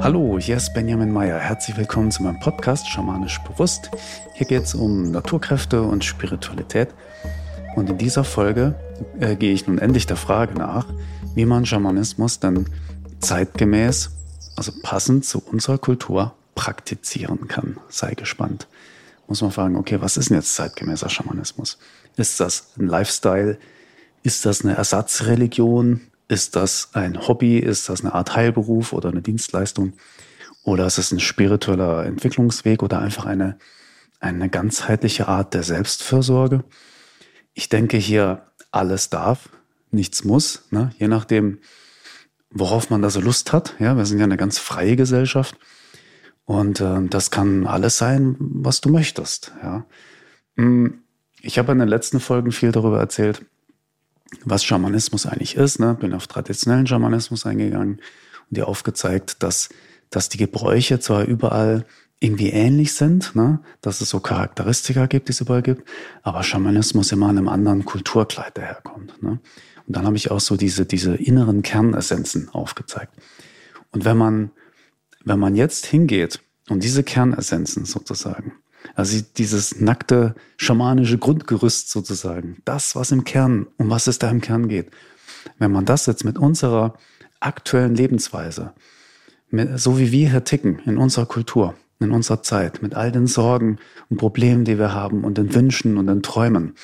Hallo, hier ist Benjamin Meyer. Herzlich willkommen zu meinem Podcast Schamanisch Bewusst. Hier geht es um Naturkräfte und Spiritualität. Und in dieser Folge äh, gehe ich nun endlich der Frage nach, wie man Schamanismus dann zeitgemäß, also passend zu unserer Kultur praktizieren kann. Sei gespannt. Muss man fragen, okay, was ist denn jetzt zeitgemäßer Schamanismus? Ist das ein Lifestyle? Ist das eine Ersatzreligion? Ist das ein Hobby? Ist das eine Art Heilberuf oder eine Dienstleistung? Oder ist es ein spiritueller Entwicklungsweg oder einfach eine, eine ganzheitliche Art der Selbstfürsorge? Ich denke hier, alles darf, nichts muss, ne? je nachdem, worauf man da so Lust hat. Ja, wir sind ja eine ganz freie Gesellschaft. Und äh, das kann alles sein, was du möchtest. Ja. Hm, ich habe in den letzten Folgen viel darüber erzählt, was Schamanismus eigentlich ist. Ne? Bin auf traditionellen Schamanismus eingegangen und dir aufgezeigt, dass, dass die Gebräuche zwar überall irgendwie ähnlich sind, ne? dass es so Charakteristika gibt, die es überall gibt, aber Schamanismus immer in einem anderen Kulturkleid daherkommt. Ne? Und dann habe ich auch so diese, diese inneren Kernessenzen aufgezeigt. Und wenn man, wenn man jetzt hingeht und diese Kernessenzen sozusagen also dieses nackte schamanische Grundgerüst sozusagen, das, was im Kern, um was es da im Kern geht. Wenn man das jetzt mit unserer aktuellen Lebensweise, mit, so wie wir hier ticken, in unserer Kultur, in unserer Zeit, mit all den Sorgen und Problemen, die wir haben und den Wünschen und den Träumen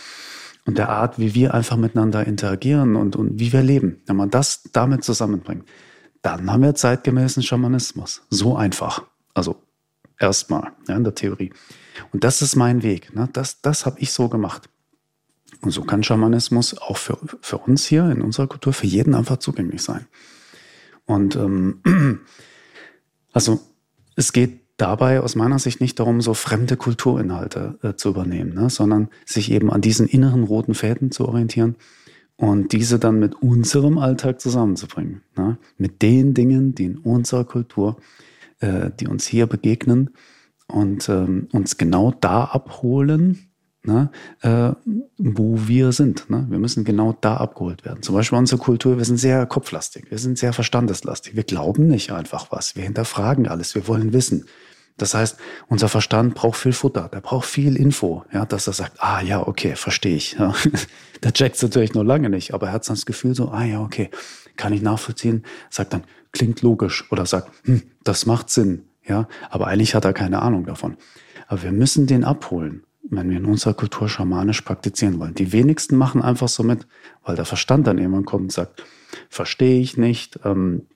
und der Art, wie wir einfach miteinander interagieren und, und wie wir leben, wenn man das damit zusammenbringt, dann haben wir zeitgemäßen Schamanismus. So einfach. Also erstmal ja, in der Theorie. Und das ist mein Weg. Ne? Das, das habe ich so gemacht. Und so kann Schamanismus auch für, für uns hier in unserer Kultur, für jeden einfach zugänglich sein. Und ähm, also es geht dabei aus meiner Sicht nicht darum, so fremde Kulturinhalte äh, zu übernehmen, ne? sondern sich eben an diesen inneren roten Fäden zu orientieren und diese dann mit unserem Alltag zusammenzubringen. Ne? Mit den Dingen, die in unserer Kultur, äh, die uns hier begegnen, und ähm, uns genau da abholen, ne, äh, wo wir sind. Ne? Wir müssen genau da abgeholt werden. Zum Beispiel unsere Kultur, wir sind sehr kopflastig, wir sind sehr verstandeslastig. Wir glauben nicht einfach was, wir hinterfragen alles, wir wollen wissen. Das heißt, unser Verstand braucht viel Futter, der braucht viel Info, ja, dass er sagt, ah ja, okay, verstehe ich. Ja. der checkt natürlich noch lange nicht, aber er hat das Gefühl so, ah ja, okay, kann ich nachvollziehen, sagt dann, klingt logisch oder sagt, hm, das macht Sinn, ja, aber eigentlich hat er keine Ahnung davon. Aber wir müssen den abholen, wenn wir in unserer Kultur schamanisch praktizieren wollen. Die wenigsten machen einfach so mit, weil der Verstand dann irgendwann kommt und sagt, verstehe ich nicht, ähm,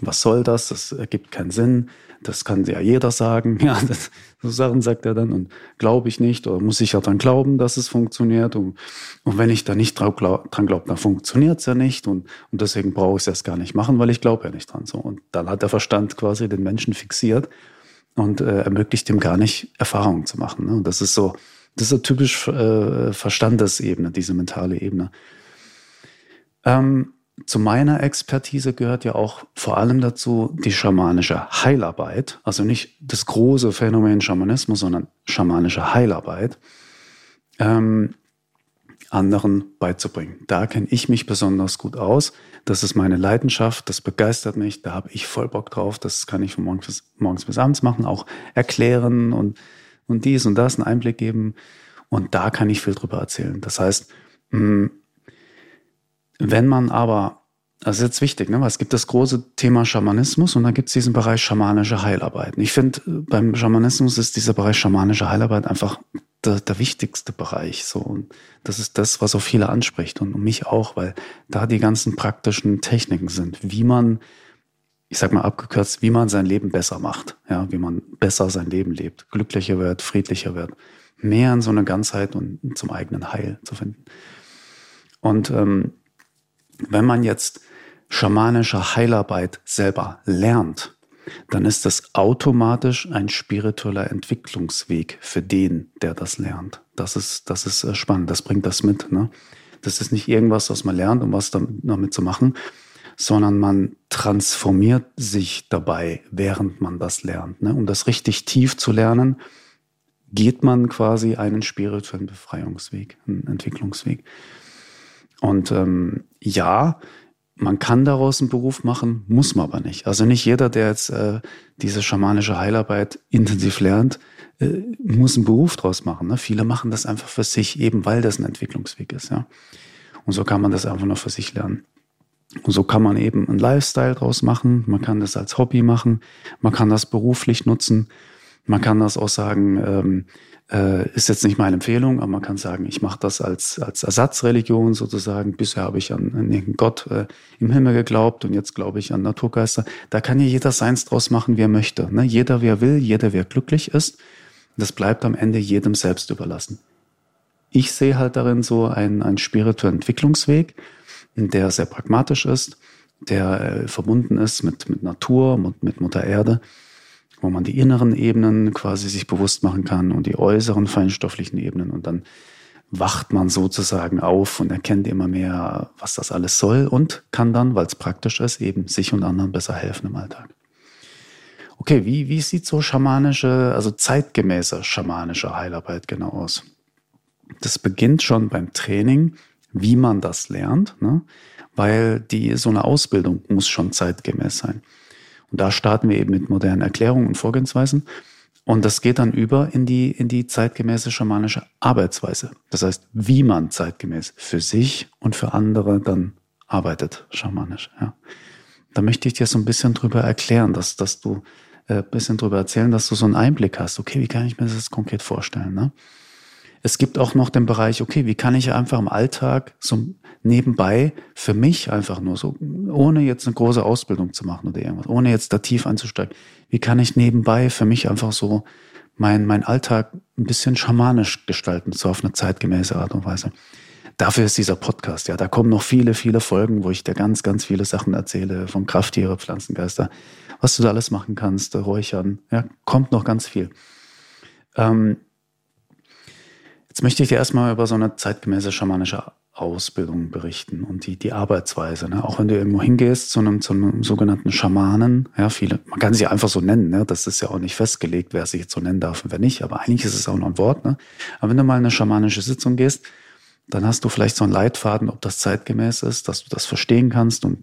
was soll das, das ergibt keinen Sinn, das kann ja jeder sagen. Ja, das, so Sachen sagt er dann und glaube ich nicht oder muss ich ja dann glauben, dass es funktioniert. Und, und wenn ich da nicht dran glaube, glaub, dann funktioniert es ja nicht und, und deswegen brauche ich es erst gar nicht machen, weil ich glaube ja nicht dran. So. Und dann hat der Verstand quasi den Menschen fixiert und äh, ermöglicht ihm gar nicht, Erfahrungen zu machen. Ne? Und das ist so, das ist so typisch äh, Verstandesebene, diese mentale Ebene. Ähm, zu meiner Expertise gehört ja auch vor allem dazu die schamanische Heilarbeit. Also nicht das große Phänomen Schamanismus, sondern schamanische Heilarbeit. Ähm, anderen beizubringen. Da kenne ich mich besonders gut aus. Das ist meine Leidenschaft, das begeistert mich, da habe ich voll Bock drauf. Das kann ich von morgens bis, morgens bis abends machen, auch erklären und, und dies und das, einen Einblick geben. Und da kann ich viel drüber erzählen. Das heißt, mh, hm, wenn man aber, das ist jetzt wichtig, ne? weil es gibt das große Thema Schamanismus und dann gibt es diesen Bereich schamanische Heilarbeit. ich finde, beim Schamanismus ist dieser Bereich schamanische Heilarbeit einfach der, der, wichtigste Bereich. So. Und das ist das, was so viele anspricht und mich auch, weil da die ganzen praktischen Techniken sind, wie man, ich sag mal abgekürzt, wie man sein Leben besser macht, ja, wie man besser sein Leben lebt, glücklicher wird, friedlicher wird, mehr in so eine Ganzheit und zum eigenen Heil zu finden. Und ähm, wenn man jetzt schamanische Heilarbeit selber lernt, dann ist das automatisch ein spiritueller Entwicklungsweg für den, der das lernt. Das ist, das ist äh, spannend, das bringt das mit. Ne? Das ist nicht irgendwas, was man lernt, um was damit zu machen, sondern man transformiert sich dabei, während man das lernt. Ne? Um das richtig tief zu lernen, geht man quasi einen spirituellen Befreiungsweg, einen Entwicklungsweg. Und ähm, ja, man kann daraus einen Beruf machen, muss man aber nicht. Also nicht jeder, der jetzt äh, diese schamanische Heilarbeit intensiv lernt, äh, muss einen Beruf draus machen. Ne? Viele machen das einfach für sich, eben weil das ein Entwicklungsweg ist. Ja? Und so kann man das einfach nur für sich lernen. Und so kann man eben einen Lifestyle draus machen. Man kann das als Hobby machen. Man kann das beruflich nutzen. Man kann das auch sagen, ähm, äh, ist jetzt nicht meine Empfehlung, aber man kann sagen, ich mache das als, als Ersatzreligion sozusagen. Bisher habe ich an, an irgendeinen Gott äh, im Himmel geglaubt und jetzt glaube ich an Naturgeister. Da kann ja jeder seins draus machen, wie er möchte. Ne? Jeder, wer will, jeder, wer glücklich ist. Das bleibt am Ende jedem selbst überlassen. Ich sehe halt darin so einen, einen spirituellen Entwicklungsweg, der sehr pragmatisch ist, der äh, verbunden ist mit, mit Natur, mit, mit Mutter Erde wo man die inneren Ebenen quasi sich bewusst machen kann und die äußeren feinstofflichen Ebenen und dann wacht man sozusagen auf und erkennt immer mehr, was das alles soll und kann dann, weil es praktisch ist, eben sich und anderen besser helfen im Alltag. Okay, wie, wie sieht so schamanische, also zeitgemäße schamanische Heilarbeit genau aus? Das beginnt schon beim Training, wie man das lernt, ne? weil die, so eine Ausbildung muss schon zeitgemäß sein. Und da starten wir eben mit modernen Erklärungen und Vorgehensweisen. Und das geht dann über in die, in die zeitgemäße schamanische Arbeitsweise. Das heißt, wie man zeitgemäß für sich und für andere dann arbeitet, schamanisch. Ja. Da möchte ich dir so ein bisschen drüber erklären, dass, dass du äh, bisschen drüber erzählen, dass du so einen Einblick hast. Okay, wie kann ich mir das konkret vorstellen? Ne? Es gibt auch noch den Bereich, okay, wie kann ich einfach im Alltag so nebenbei für mich einfach nur so, ohne jetzt eine große Ausbildung zu machen oder irgendwas, ohne jetzt da tief einzusteigen. Wie kann ich nebenbei für mich einfach so mein, mein Alltag ein bisschen schamanisch gestalten, so auf eine zeitgemäße Art und Weise? Dafür ist dieser Podcast, ja. Da kommen noch viele, viele Folgen, wo ich dir ganz, ganz viele Sachen erzähle, von Krafttiere, Pflanzengeister, was du da alles machen kannst, Räuchern, ja, kommt noch ganz viel. Ähm, jetzt möchte ich dir erstmal über so eine zeitgemäße schamanische Ausbildung berichten und die, die Arbeitsweise. Ne? Auch wenn du irgendwo hingehst zu einem, zu einem sogenannten Schamanen, ja, viele, man kann sie einfach so nennen, ne? das ist ja auch nicht festgelegt, wer sich jetzt so nennen darf und wer nicht, aber eigentlich ist es auch noch ein Wort. Ne? Aber wenn du mal in eine schamanische Sitzung gehst, dann hast du vielleicht so einen Leitfaden, ob das zeitgemäß ist, dass du das verstehen kannst und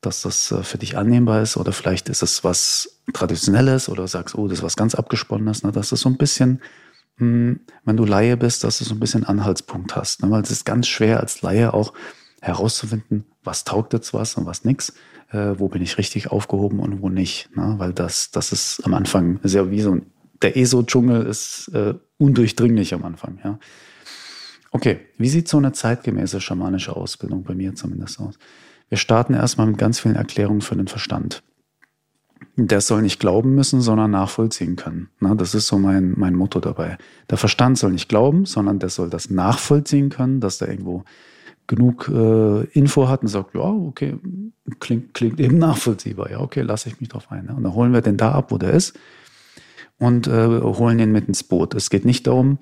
dass das äh, für dich annehmbar ist oder vielleicht ist es was Traditionelles oder sagst, oh, das ist was ganz Abgesponnenes, ne? dass es so ein bisschen hm, wenn du Laie bist, dass du so ein bisschen Anhaltspunkt hast. Ne? Weil es ist ganz schwer als Laie auch herauszufinden, was taugt jetzt was und was nix, äh, wo bin ich richtig aufgehoben und wo nicht. Ne? Weil das, das ist am Anfang sehr wie so ein, der ESO-Dschungel ist äh, undurchdringlich am Anfang, ja. Okay, wie sieht so eine zeitgemäße schamanische Ausbildung bei mir zumindest aus? Wir starten erstmal mit ganz vielen Erklärungen für den Verstand der soll nicht glauben müssen, sondern nachvollziehen können. Na, das ist so mein, mein Motto dabei. Der Verstand soll nicht glauben, sondern der soll das nachvollziehen können, dass der irgendwo genug äh, Info hat und sagt, ja, okay, klingt, klingt eben nachvollziehbar. Ja, okay, lasse ich mich drauf ein. Ne? Und dann holen wir den da ab, wo der ist und äh, holen ihn mit ins Boot. Es geht nicht darum,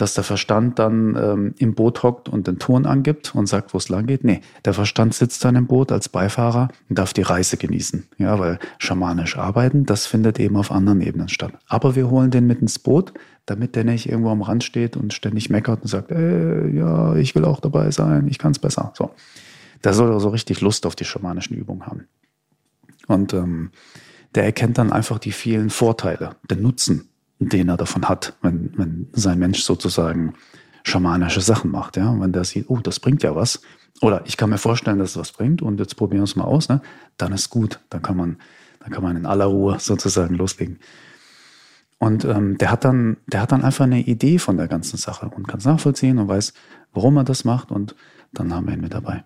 dass der Verstand dann ähm, im Boot hockt und den Ton angibt und sagt, wo es lang geht. Nee, der Verstand sitzt dann im Boot als Beifahrer und darf die Reise genießen. Ja, weil schamanisch arbeiten, das findet eben auf anderen Ebenen statt. Aber wir holen den mit ins Boot, damit der nicht irgendwo am Rand steht und ständig meckert und sagt, äh, ja, ich will auch dabei sein, ich kann es besser. So. Der soll also richtig Lust auf die schamanischen Übungen haben. Und ähm, der erkennt dann einfach die vielen Vorteile, den Nutzen den er davon hat, wenn, wenn sein Mensch sozusagen schamanische Sachen macht, ja, wenn der sieht, oh, das bringt ja was, oder ich kann mir vorstellen, dass es was bringt und jetzt probieren wir es mal aus, ne, dann ist gut, dann kann man, dann kann man in aller Ruhe sozusagen loslegen. Und ähm, der hat dann, der hat dann einfach eine Idee von der ganzen Sache und kann es nachvollziehen und weiß, warum er das macht und dann haben wir ihn mit dabei.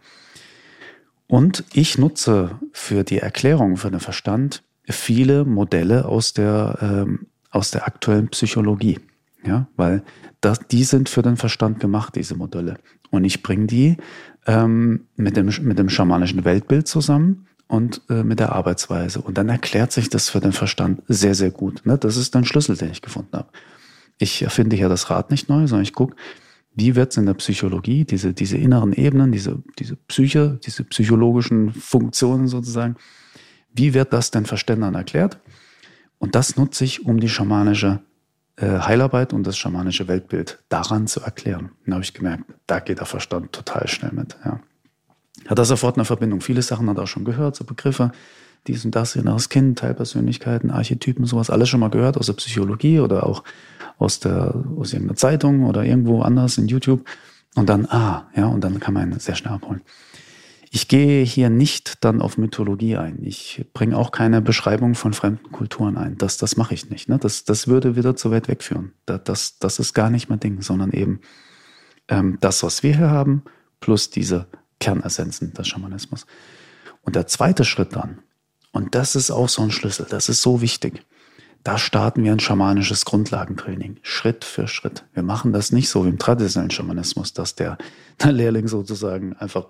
Und ich nutze für die Erklärung für den Verstand viele Modelle aus der ähm, aus der aktuellen Psychologie. Ja, weil das, die sind für den Verstand gemacht, diese Modelle. Und ich bringe die ähm, mit, dem, mit dem schamanischen Weltbild zusammen und äh, mit der Arbeitsweise. Und dann erklärt sich das für den Verstand sehr, sehr gut. Ne? Das ist ein Schlüssel, den ich gefunden habe. Ich erfinde ja das Rad nicht neu, sondern ich gucke, wie wird es in der Psychologie, diese, diese inneren Ebenen, diese, diese Psyche, diese psychologischen Funktionen sozusagen, wie wird das den Verständern erklärt? Und das nutze ich, um die schamanische äh, Heilarbeit und das schamanische Weltbild daran zu erklären. Dann habe ich gemerkt, da geht der Verstand total schnell mit. Ja. Hat er sofort eine Verbindung. Viele Sachen hat er auch schon gehört, so Begriffe, dies und das, inneres Kind, Teilpersönlichkeiten, Archetypen, sowas, alles schon mal gehört aus der Psychologie oder auch aus der, aus irgendeiner Zeitung oder irgendwo anders in YouTube. Und dann, ah, ja, und dann kann man sehr schnell abholen. Ich gehe hier nicht dann auf Mythologie ein. Ich bringe auch keine Beschreibung von fremden Kulturen ein. Das, das mache ich nicht. Ne? Das, das würde wieder zu weit wegführen. Das, das, ist gar nicht mein Ding, sondern eben ähm, das, was wir hier haben, plus diese Kernessenzen des Schamanismus. Und der zweite Schritt dann, und das ist auch so ein Schlüssel, das ist so wichtig, da starten wir ein schamanisches Grundlagentraining, Schritt für Schritt. Wir machen das nicht so wie im traditionellen Schamanismus, dass der, der Lehrling sozusagen einfach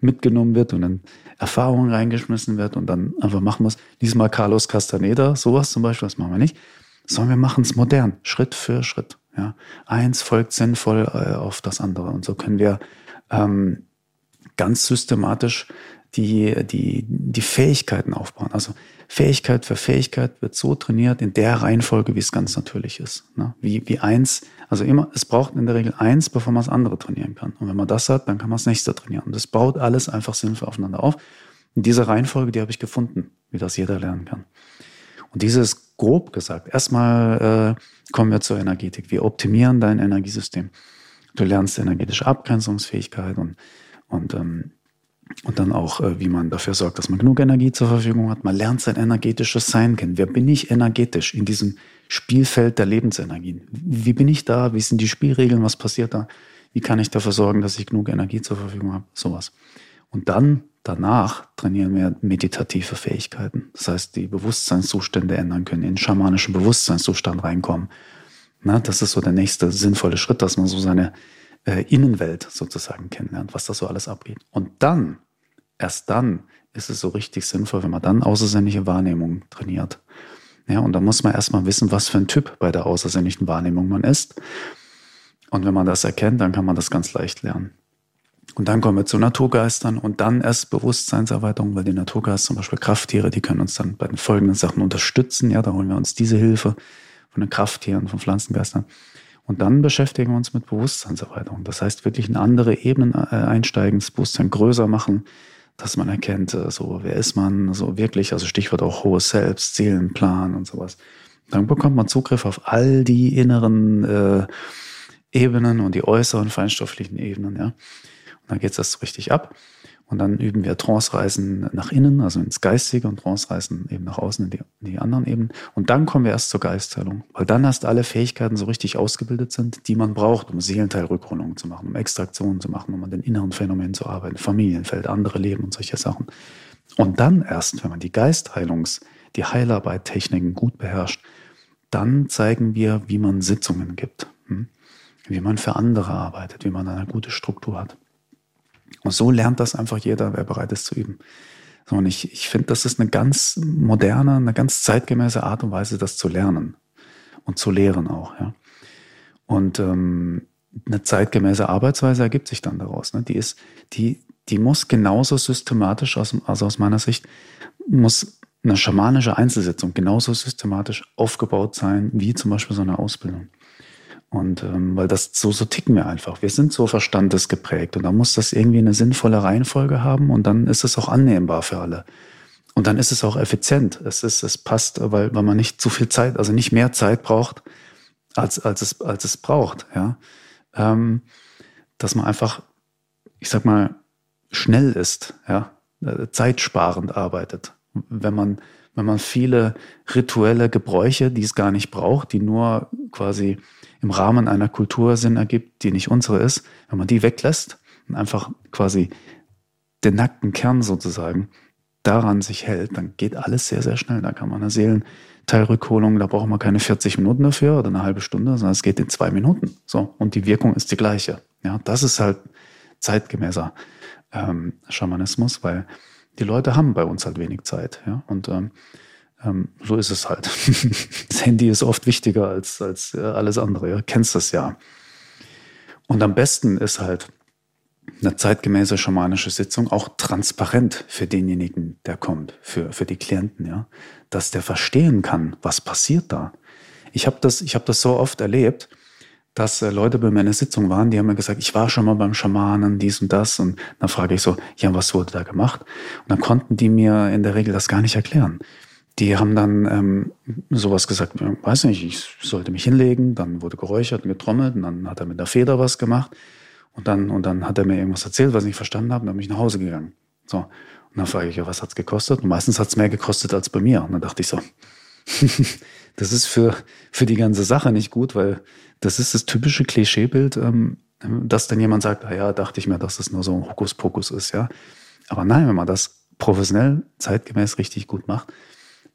mitgenommen wird und in Erfahrungen reingeschmissen wird und dann einfach machen muss. Diesmal Carlos Castaneda, sowas zum Beispiel, das machen wir nicht. Sondern wir machen es modern, Schritt für Schritt. Ja. Eins folgt sinnvoll äh, auf das andere. Und so können wir ähm, ganz systematisch die, die, die Fähigkeiten aufbauen. Also Fähigkeit für Fähigkeit wird so trainiert in der Reihenfolge, wie es ganz natürlich ist. Ne? Wie, wie eins, also immer, es braucht in der Regel eins, bevor man das andere trainieren kann. Und wenn man das hat, dann kann man das nächste trainieren. Und das baut alles einfach sinnvoll aufeinander auf. Und diese Reihenfolge, die habe ich gefunden, wie das jeder lernen kann. Und dieses grob gesagt, erstmal äh, kommen wir zur Energetik. Wir optimieren dein Energiesystem. Du lernst energetische Abgrenzungsfähigkeit und, und ähm, und dann auch, äh, wie man dafür sorgt, dass man genug Energie zur Verfügung hat. Man lernt sein energetisches Sein kennen. Wer bin ich energetisch in diesem Spielfeld der Lebensenergien? Wie bin ich da? Wie sind die Spielregeln? Was passiert da? Wie kann ich dafür sorgen, dass ich genug Energie zur Verfügung habe? Sowas. Und dann, danach, trainieren wir meditative Fähigkeiten. Das heißt, die Bewusstseinszustände ändern können, in schamanischen Bewusstseinszustand reinkommen. Na, das ist so der nächste sinnvolle Schritt, dass man so seine äh, Innenwelt sozusagen kennenlernt, was da so alles abgeht. Und dann, erst dann ist es so richtig sinnvoll, wenn man dann außersinnliche Wahrnehmung trainiert. Ja, und da muss man erstmal wissen, was für ein Typ bei der außersinnlichen Wahrnehmung man ist. Und wenn man das erkennt, dann kann man das ganz leicht lernen. Und dann kommen wir zu Naturgeistern und dann erst Bewusstseinserweiterung, weil die Naturgeister, zum Beispiel Krafttiere, die können uns dann bei den folgenden Sachen unterstützen. Ja, da holen wir uns diese Hilfe von den Krafttieren, von Pflanzengeistern. Und dann beschäftigen wir uns mit Bewusstseinserweiterung. Das heißt, wirklich in andere Ebenen äh, einsteigen, das Bewusstsein größer machen, dass man erkennt, äh, so, wer ist man, so wirklich, also Stichwort auch hohes Selbst, Seelenplan und sowas. Dann bekommt man Zugriff auf all die inneren äh, Ebenen und die äußeren feinstofflichen Ebenen, ja. Und dann geht das richtig ab. Und dann üben wir Trance-Reisen nach innen, also ins Geistige und Trance-Reisen eben nach außen in die, in die, anderen Ebenen. Und dann kommen wir erst zur Geistheilung, weil dann erst alle Fähigkeiten so richtig ausgebildet sind, die man braucht, um Seelenteilrückholungen zu machen, um Extraktionen zu machen, um an den inneren Phänomenen zu arbeiten, Familienfeld, andere Leben und solche Sachen. Und dann erst, wenn man die Geistheilungs-, die Heilarbeit-Techniken gut beherrscht, dann zeigen wir, wie man Sitzungen gibt, hm? wie man für andere arbeitet, wie man eine gute Struktur hat. Und so lernt das einfach jeder, wer bereit ist zu üben. So, und ich, ich finde, das ist eine ganz moderne, eine ganz zeitgemäße Art und Weise, das zu lernen und zu lehren auch. Ja. Und ähm, eine zeitgemäße Arbeitsweise ergibt sich dann daraus. Ne? Die ist, die, die muss genauso systematisch, aus, also aus meiner Sicht, muss eine schamanische Einzelsitzung genauso systematisch aufgebaut sein, wie zum Beispiel so eine Ausbildung. Und ähm, weil das so, so ticken wir einfach. Wir sind so verstandesgeprägt und da muss das irgendwie eine sinnvolle Reihenfolge haben und dann ist es auch annehmbar für alle. Und dann ist es auch effizient. Es ist, es passt, weil, weil man nicht zu viel Zeit, also nicht mehr Zeit braucht, als, als es, als es braucht, ja. Ähm, dass man einfach, ich sag mal, schnell ist, ja, äh, zeitsparend arbeitet. Wenn man, wenn man viele rituelle Gebräuche, die es gar nicht braucht, die nur quasi im Rahmen einer Kultur Sinn ergibt, die nicht unsere ist, wenn man die weglässt und einfach quasi den nackten Kern sozusagen daran sich hält, dann geht alles sehr, sehr schnell. Da kann man eine Seelenteilrückholung, da braucht man keine 40 Minuten dafür oder eine halbe Stunde, sondern es geht in zwei Minuten. So. Und die Wirkung ist die gleiche. Ja, das ist halt zeitgemäßer ähm, Schamanismus, weil die Leute haben bei uns halt wenig Zeit. Ja, und ähm, ähm, so ist es halt. Das Handy ist oft wichtiger als, als äh, alles andere. Ihr kennst das ja. Und am besten ist halt eine zeitgemäße schamanische Sitzung auch transparent für denjenigen, der kommt, für, für die Klienten, ja. Dass der verstehen kann, was passiert da. Ich habe das, ich habe das so oft erlebt, dass äh, Leute bei meiner Sitzung waren, die haben mir gesagt, ich war schon mal beim Schamanen, dies und das. Und dann frage ich so, ja, was wurde da gemacht? Und dann konnten die mir in der Regel das gar nicht erklären. Die haben dann ähm, sowas gesagt, weiß nicht, ich sollte mich hinlegen, dann wurde geräuchert und getrommelt und dann hat er mit der Feder was gemacht und dann, und dann hat er mir irgendwas erzählt, was ich nicht verstanden habe, und dann bin ich nach Hause gegangen. So. Und dann frage ich, ja, was hat's gekostet? Und meistens hat's mehr gekostet als bei mir. Und dann dachte ich so, das ist für, für die ganze Sache nicht gut, weil das ist das typische Klischeebild, ähm, dass dann jemand sagt, ah ja, dachte ich mir, dass das nur so ein Hokuspokus ist, ja. Aber nein, wenn man das professionell, zeitgemäß richtig gut macht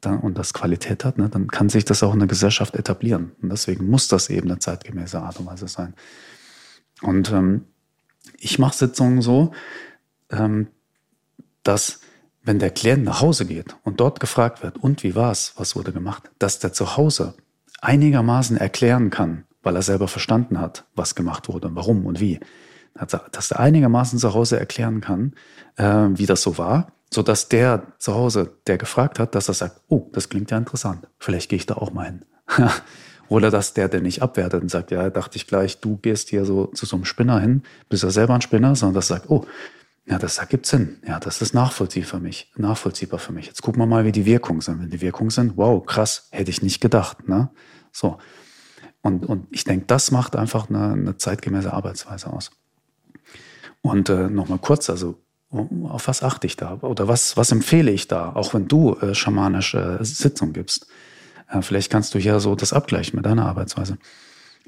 dann, und das Qualität hat, ne, dann kann sich das auch in der Gesellschaft etablieren. Und deswegen muss das eben eine zeitgemäße Art und Weise sein. Und ähm, ich mache Sitzungen so, ähm, dass wenn der Klient nach Hause geht und dort gefragt wird, und wie war's, was wurde gemacht, dass der zu Hause einigermaßen erklären kann, weil er selber verstanden hat, was gemacht wurde, warum und wie, dass er einigermaßen zu Hause erklären kann, äh, wie das so war, so dass der zu Hause, der gefragt hat, dass er sagt, oh, das klingt ja interessant, vielleicht gehe ich da auch mal hin. Oder dass der, der nicht abwertet und sagt, ja, dachte ich gleich, du gehst hier so zu so einem Spinner hin, bist ja selber ein Spinner, sondern das sagt, oh, ja, das ergibt Sinn. Ja, das ist nachvollziehbar für mich, nachvollziehbar für mich. Jetzt gucken wir mal, wie die Wirkungen sind. Wenn die Wirkungen sind, wow, krass, hätte ich nicht gedacht. Ne? So. Und, und ich denke, das macht einfach eine, eine zeitgemäße Arbeitsweise aus. Und äh, nochmal kurz, also auf was achte ich da? Oder was, was empfehle ich da, auch wenn du äh, schamanische Sitzung gibst? Äh, vielleicht kannst du hier so das abgleichen mit deiner Arbeitsweise.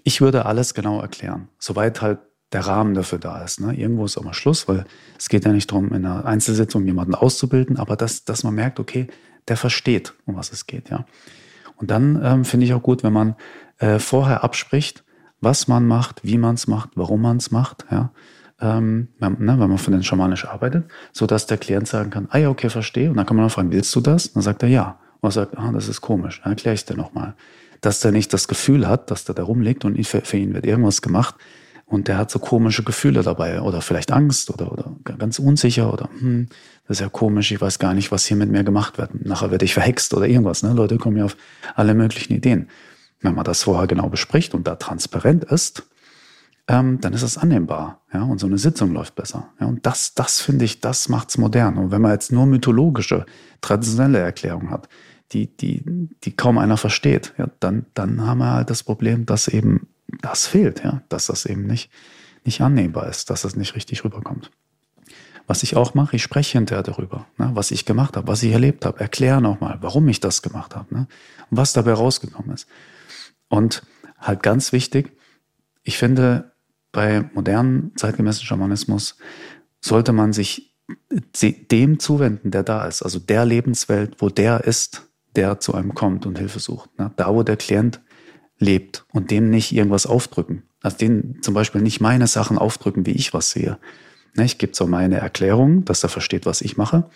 Ich würde alles genau erklären, soweit halt der Rahmen dafür da ist. Ne? Irgendwo ist auch mal Schluss, weil es geht ja nicht darum, in einer Einzelsitzung jemanden auszubilden, aber dass, dass man merkt, okay, der versteht, um was es geht. Ja. Und dann ähm, finde ich auch gut, wenn man äh, vorher abspricht, was man macht, wie man es macht, warum man es macht, ja. Ähm, ne, wenn man von den schamanisch arbeitet, so dass der Klient sagen kann, ah ja, okay, verstehe. Und dann kann man auch fragen, willst du das? Und dann sagt er ja. Und er sagt, ah, das ist komisch. Dann erkläre ich dir nochmal. Dass der nicht das Gefühl hat, dass der da rumliegt und für, für ihn wird irgendwas gemacht, und der hat so komische Gefühle dabei oder vielleicht Angst oder, oder ganz unsicher oder hm, das ist ja komisch, ich weiß gar nicht, was hier mit mir gemacht wird. Nachher werde ich verhext oder irgendwas. Ne? Leute kommen ja auf alle möglichen Ideen. Wenn man das vorher genau bespricht und da transparent ist, ähm, dann ist es annehmbar. Ja? Und so eine Sitzung läuft besser. Ja? Und das, das finde ich, das macht's modern. Und wenn man jetzt nur mythologische, traditionelle Erklärungen hat, die, die, die kaum einer versteht, ja, dann, dann haben wir halt das Problem, dass eben das fehlt, ja, dass das eben nicht, nicht annehmbar ist, dass das nicht richtig rüberkommt. Was ich auch mache, ich spreche hinterher darüber, ne, was ich gemacht habe, was ich erlebt habe, erkläre nochmal, warum ich das gemacht habe ne, und was dabei rausgekommen ist. Und halt ganz wichtig, ich finde, bei modernen zeitgemäßen Schamanismus sollte man sich dem zuwenden, der da ist, also der Lebenswelt, wo der ist, der zu einem kommt und Hilfe sucht. Ne? Da, wo der Klient lebt und dem nicht irgendwas aufdrücken. Also den zum Beispiel nicht meine Sachen aufdrücken, wie ich was sehe. Ne, ich gebe so meine Erklärung, dass er versteht, was ich mache,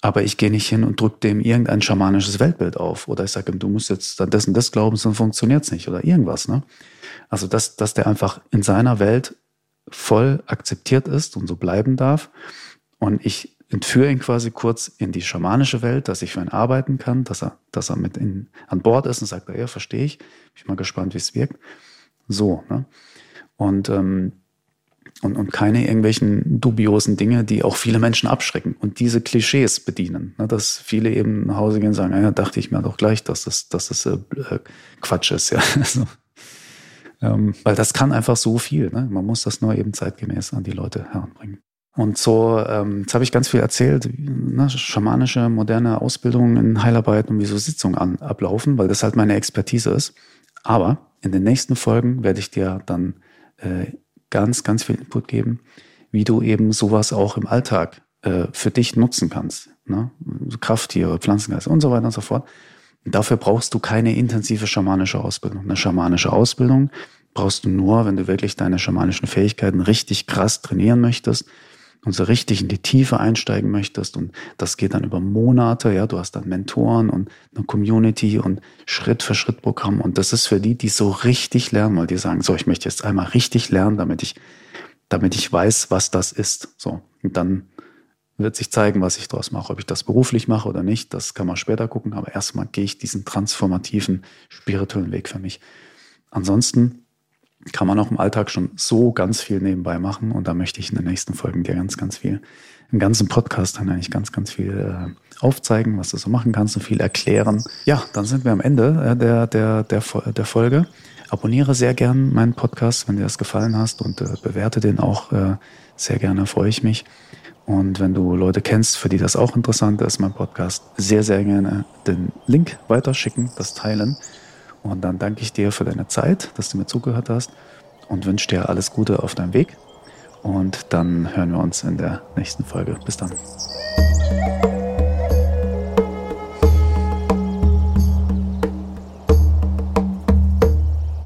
aber ich gehe nicht hin und drücke dem irgendein schamanisches Weltbild auf oder ich sage ihm, du musst jetzt dann das und das glauben, sonst funktioniert's nicht oder irgendwas. Ne? Also dass, dass der einfach in seiner Welt voll akzeptiert ist und so bleiben darf und ich entführe ihn quasi kurz in die schamanische Welt, dass ich für ihn arbeiten kann, dass er, dass er mit in, an Bord ist und sagt, ja, verstehe ich. Bin ich mal gespannt, wie es wirkt. So, ne? Und, ähm, und, und keine irgendwelchen dubiosen Dinge, die auch viele Menschen abschrecken und diese Klischees bedienen. Ne? Dass viele eben nach Hause gehen und sagen, ja, dachte ich mir doch gleich, dass das, dass das äh, Quatsch ist, ja. Also, ähm, weil das kann einfach so viel. Ne? Man muss das nur eben zeitgemäß an die Leute heranbringen. Und so, ähm, jetzt habe ich ganz viel erzählt, ne, schamanische, moderne Ausbildung in Heilarbeit und wie so Sitzungen an, ablaufen, weil das halt meine Expertise ist. Aber in den nächsten Folgen werde ich dir dann äh, ganz, ganz viel Input geben, wie du eben sowas auch im Alltag äh, für dich nutzen kannst. Ne? Krafttiere, Pflanzengeist und so weiter und so fort. Und dafür brauchst du keine intensive schamanische Ausbildung. Eine schamanische Ausbildung brauchst du nur, wenn du wirklich deine schamanischen Fähigkeiten richtig krass trainieren möchtest und so richtig in die Tiefe einsteigen möchtest und das geht dann über Monate, ja, du hast dann Mentoren und eine Community und Schritt für Schritt Programm und das ist für die, die so richtig lernen, weil die sagen, so, ich möchte jetzt einmal richtig lernen, damit ich, damit ich weiß, was das ist, so. Und dann wird sich zeigen, was ich daraus mache. Ob ich das beruflich mache oder nicht, das kann man später gucken. Aber erstmal gehe ich diesen transformativen, spirituellen Weg für mich. Ansonsten kann man auch im Alltag schon so ganz viel nebenbei machen. Und da möchte ich in den nächsten Folgen dir ganz, ganz viel, im ganzen Podcast dann eigentlich ganz, ganz viel äh, aufzeigen, was du so machen kannst und viel erklären. Ja, dann sind wir am Ende äh, der, der, der, der Folge. Abonniere sehr gern meinen Podcast, wenn dir das gefallen hast und äh, bewerte den auch äh, sehr gerne, freue ich mich. Und wenn du Leute kennst, für die das auch interessant ist, mein Podcast, sehr, sehr gerne den Link weiterschicken, das teilen. Und dann danke ich dir für deine Zeit, dass du mir zugehört hast und wünsche dir alles Gute auf deinem Weg. Und dann hören wir uns in der nächsten Folge. Bis dann.